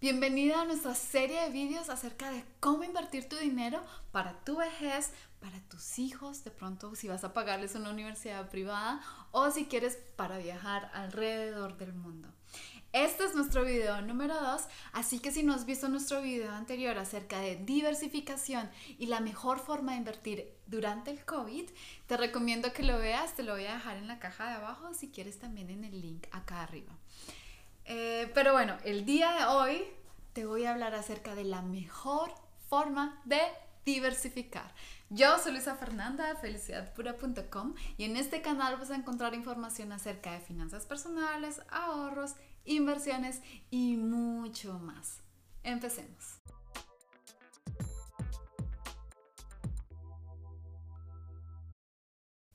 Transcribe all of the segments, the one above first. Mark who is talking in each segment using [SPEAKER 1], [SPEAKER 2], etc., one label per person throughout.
[SPEAKER 1] Bienvenida a nuestra serie de vídeos acerca de cómo invertir tu dinero para tu vejez, para tus hijos, de pronto si vas a pagarles una universidad privada o si quieres para viajar alrededor del mundo. Este es nuestro video número 2, así que si no has visto nuestro video anterior acerca de diversificación y la mejor forma de invertir durante el COVID, te recomiendo que lo veas, te lo voy a dejar en la caja de abajo, si quieres también en el link acá arriba. Eh, pero bueno, el día de hoy te voy a hablar acerca de la mejor forma de diversificar. Yo soy Luisa Fernanda de felicidadpura.com y en este canal vas a encontrar información acerca de finanzas personales, ahorros, inversiones y mucho más. Empecemos.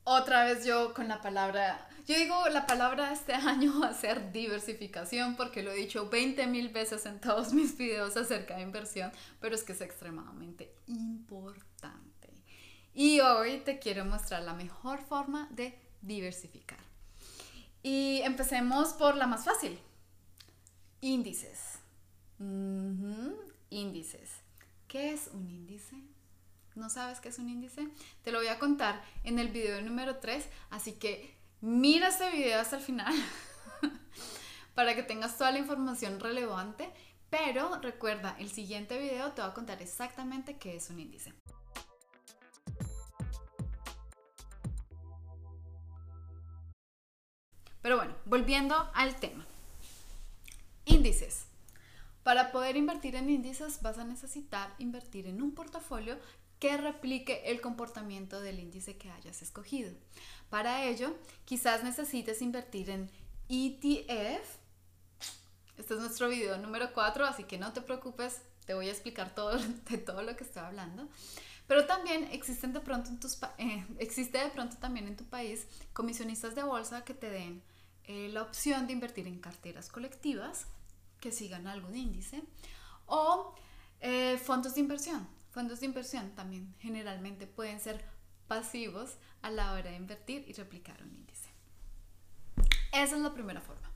[SPEAKER 1] Otra vez yo con la palabra, yo digo la palabra este año va a ser diversificación porque lo he dicho 20 mil veces en todos mis videos acerca de inversión, pero es que es extremadamente importante. Y hoy te quiero mostrar la mejor forma de diversificar. Y empecemos por la más fácil, Índices. Índices. ¿Qué es un índice? ¿No sabes qué es un índice? Te lo voy a contar en el video número 3, así que mira este video hasta el final para que tengas toda la información relevante, pero recuerda, el siguiente video te va a contar exactamente qué es un índice. Pero bueno, volviendo al tema. Índices. Para poder invertir en índices vas a necesitar invertir en un portafolio que replique el comportamiento del índice que hayas escogido. Para ello, quizás necesites invertir en ETF. Este es nuestro video número 4, así que no te preocupes, te voy a explicar todo de todo lo que estoy hablando. Pero también existen de pronto en tus, eh, existe de pronto también en tu país comisionistas de bolsa que te den eh, la opción de invertir en carteras colectivas que sigan algún índice o eh, fondos de inversión. Fondos de inversión también generalmente pueden ser pasivos a la hora de invertir y replicar un índice. Esa es la primera forma.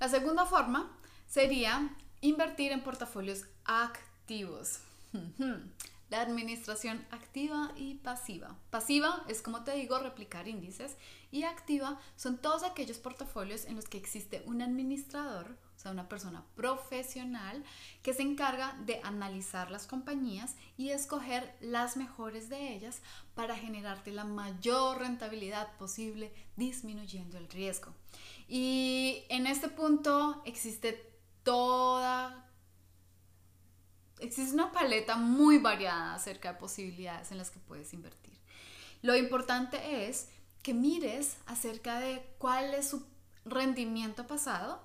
[SPEAKER 1] La segunda forma sería invertir en portafolios activos. La administración activa y pasiva. Pasiva es, como te digo, replicar índices y activa son todos aquellos portafolios en los que existe un administrador, sea, una persona profesional que se encarga de analizar las compañías y escoger las mejores de ellas para generarte la mayor rentabilidad posible disminuyendo el riesgo. Y en este punto existe toda existe una paleta muy variada acerca de posibilidades en las que puedes invertir. Lo importante es que mires acerca de cuál es su rendimiento pasado,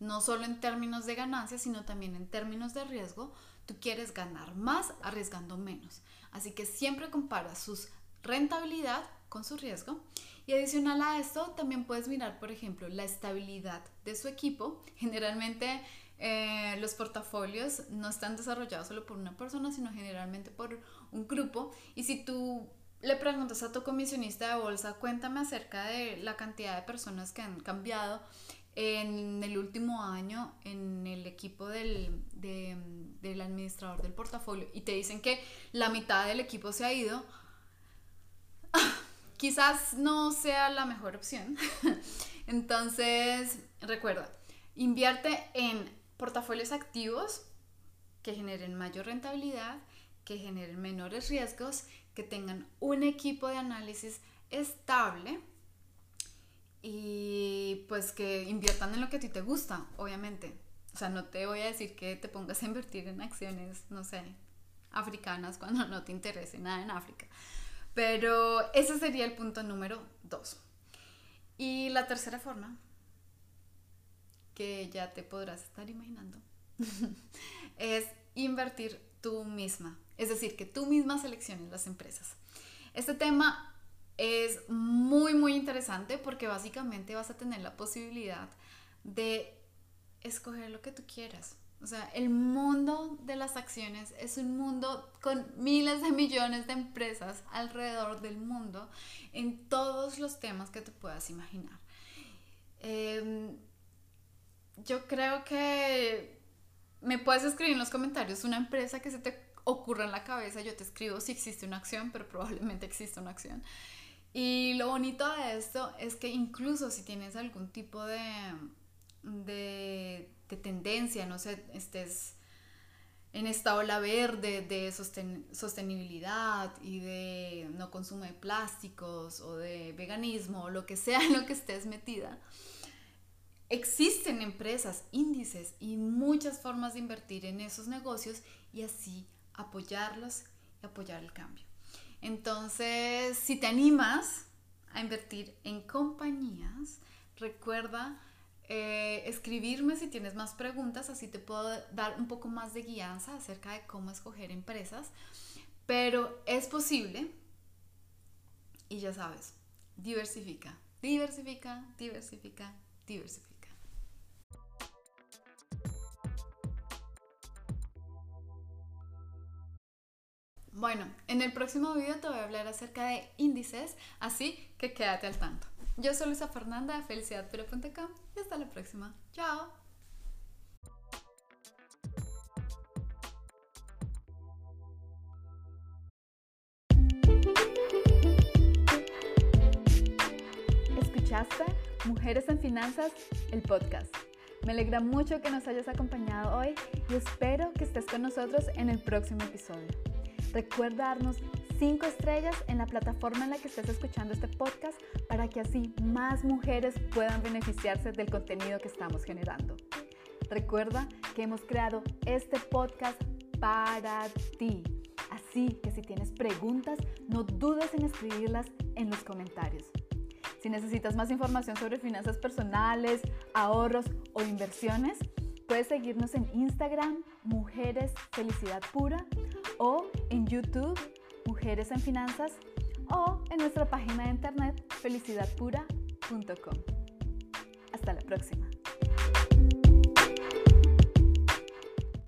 [SPEAKER 1] no solo en términos de ganancias, sino también en términos de riesgo. Tú quieres ganar más arriesgando menos. Así que siempre compara su rentabilidad con su riesgo. Y adicional a esto, también puedes mirar, por ejemplo, la estabilidad de su equipo. Generalmente eh, los portafolios no están desarrollados solo por una persona, sino generalmente por un grupo. Y si tú le preguntas a tu comisionista de bolsa, cuéntame acerca de la cantidad de personas que han cambiado en el último año en el equipo del, del administrador del portafolio y te dicen que la mitad del equipo se ha ido, quizás no sea la mejor opción. Entonces, recuerda, invierte en portafolios activos que generen mayor rentabilidad, que generen menores riesgos, que tengan un equipo de análisis estable y pues que inviertan en lo que a ti te gusta, obviamente. O sea, no te voy a decir que te pongas a invertir en acciones, no sé, africanas cuando no te interese nada en África. Pero ese sería el punto número dos. Y la tercera forma que ya te podrás estar imaginando, es invertir tú misma. Es decir, que tú misma selecciones las empresas. Este tema es muy, muy interesante porque básicamente vas a tener la posibilidad de escoger lo que tú quieras. O sea, el mundo de las acciones es un mundo con miles de millones de empresas alrededor del mundo en todos los temas que te puedas imaginar. Eh, yo creo que me puedes escribir en los comentarios una empresa que se te ocurra en la cabeza. Yo te escribo si existe una acción, pero probablemente existe una acción. Y lo bonito de esto es que incluso si tienes algún tipo de, de, tendencia, no sé, estés en esta ola verde de sostenibilidad y de no consumo de plásticos o de veganismo o lo que sea en lo que estés metida, existen empresas, índices y muchas formas de invertir en esos negocios y así apoyarlos y apoyar el cambio. Entonces, si te animas a invertir en compañías, recuerda eh, escribirme si tienes más preguntas, así te puedo dar un poco más de guianza acerca de cómo escoger empresas. Pero es posible y ya sabes, diversifica, diversifica, diversifica, diversifica. Bueno, en el próximo video te voy a hablar acerca de índices, así que quédate al tanto. Yo soy Luisa Fernanda de felicidadpura.com y hasta la próxima. Chao. ¿Escuchaste Mujeres en Finanzas, el podcast? Me alegra mucho que nos hayas acompañado hoy y espero que estés con nosotros en el próximo episodio. Recuerda darnos 5 estrellas en la plataforma en la que estés escuchando este podcast para que así más mujeres puedan beneficiarse del contenido que estamos generando. Recuerda que hemos creado este podcast para ti. Así que si tienes preguntas, no dudes en escribirlas en los comentarios. Si necesitas más información sobre finanzas personales, ahorros o inversiones, puedes seguirnos en Instagram, Mujeres Felicidad Pura o en YouTube, Mujeres en Finanzas, o en nuestra página de internet felicidadpura.com. Hasta la próxima.